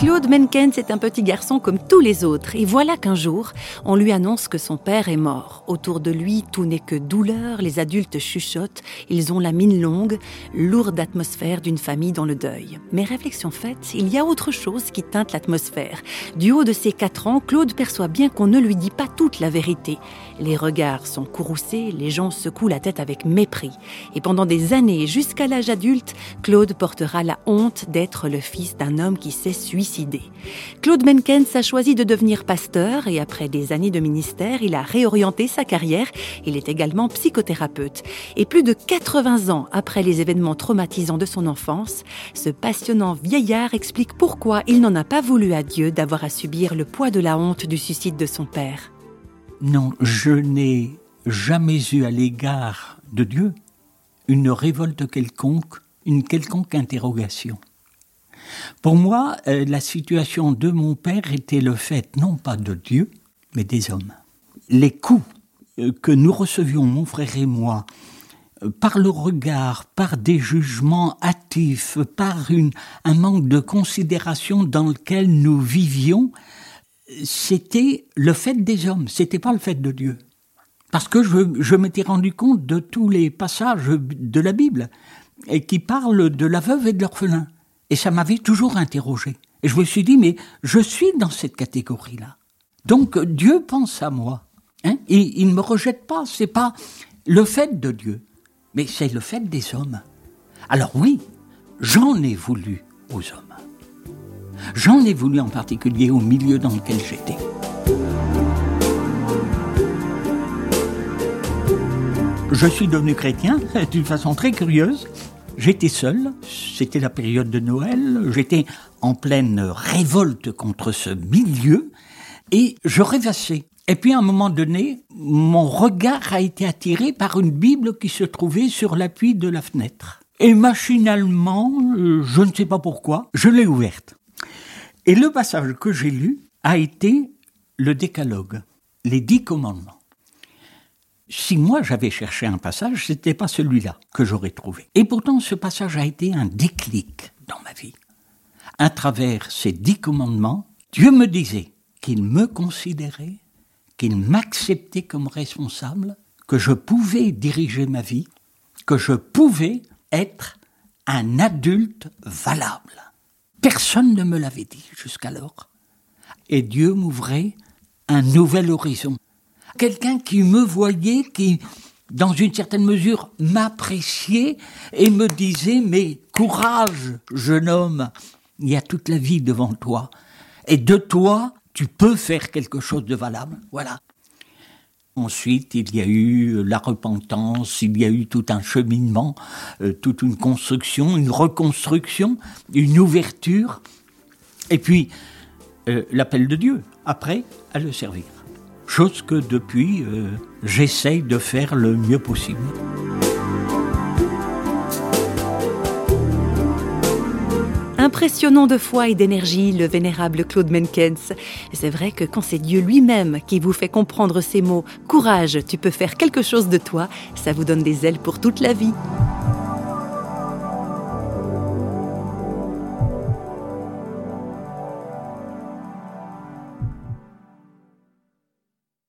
Claude Menkens est un petit garçon comme tous les autres et voilà qu'un jour, on lui annonce que son père est mort. Autour de lui, tout n'est que douleur, les adultes chuchotent, ils ont la mine longue, lourde atmosphère d'une famille dans le deuil. Mais réflexion faite, il y a autre chose qui teinte l'atmosphère. Du haut de ses quatre ans, Claude perçoit bien qu'on ne lui dit pas toute la vérité. Les regards sont courroucés, les gens secouent la tête avec mépris. Et pendant des années, jusqu'à l'âge adulte, Claude portera la honte d'être le fils d'un homme qui s'est suicidé Claude Menkens a choisi de devenir pasteur et après des années de ministère, il a réorienté sa carrière. Il est également psychothérapeute. Et plus de 80 ans après les événements traumatisants de son enfance, ce passionnant vieillard explique pourquoi il n'en a pas voulu à Dieu d'avoir à subir le poids de la honte du suicide de son père. Non, je n'ai jamais eu à l'égard de Dieu une révolte quelconque, une quelconque interrogation. Pour moi, euh, la situation de mon père était le fait non pas de Dieu, mais des hommes. Les coups euh, que nous recevions, mon frère et moi, euh, par le regard, par des jugements hâtifs, par une, un manque de considération dans lequel nous vivions, c'était le fait des hommes, c'était pas le fait de Dieu. Parce que je, m'étais rendu compte de tous les passages de la Bible qui parlent de la veuve et de l'orphelin. Et ça m'avait toujours interrogé. Et je me suis dit, mais je suis dans cette catégorie-là. Donc Dieu pense à moi. Hein il ne me rejette pas. C'est pas le fait de Dieu, mais c'est le fait des hommes. Alors oui, j'en ai voulu aux hommes. J'en ai voulu en particulier au milieu dans lequel j'étais. Je suis devenu chrétien d'une façon très curieuse. J'étais seul, c'était la période de Noël, j'étais en pleine révolte contre ce milieu, et je rêvassais. Et puis à un moment donné, mon regard a été attiré par une Bible qui se trouvait sur l'appui de la fenêtre. Et machinalement, je ne sais pas pourquoi, je l'ai ouverte. Et le passage que j'ai lu a été le décalogue, les dix commandements si moi j'avais cherché un passage, ce n'était pas celui-là que j'aurais trouvé. Et pourtant, ce passage a été un déclic dans ma vie. À travers ces dix commandements, Dieu me disait qu'il me considérait, qu'il m'acceptait comme responsable, que je pouvais diriger ma vie, que je pouvais être un adulte valable. Personne ne me l'avait dit jusqu'alors. Et Dieu m'ouvrait un nouvel horizon quelqu'un qui me voyait, qui, dans une certaine mesure, m'appréciait et me disait, mais courage, jeune homme, il y a toute la vie devant toi. Et de toi, tu peux faire quelque chose de valable. Voilà. Ensuite, il y a eu la repentance, il y a eu tout un cheminement, euh, toute une construction, une reconstruction, une ouverture, et puis euh, l'appel de Dieu, après, à le servir chose que depuis, euh, j'essaye de faire le mieux possible. Impressionnant de foi et d'énergie, le vénérable Claude Menkens. C'est vrai que quand c'est Dieu lui-même qui vous fait comprendre ces mots, courage, tu peux faire quelque chose de toi, ça vous donne des ailes pour toute la vie.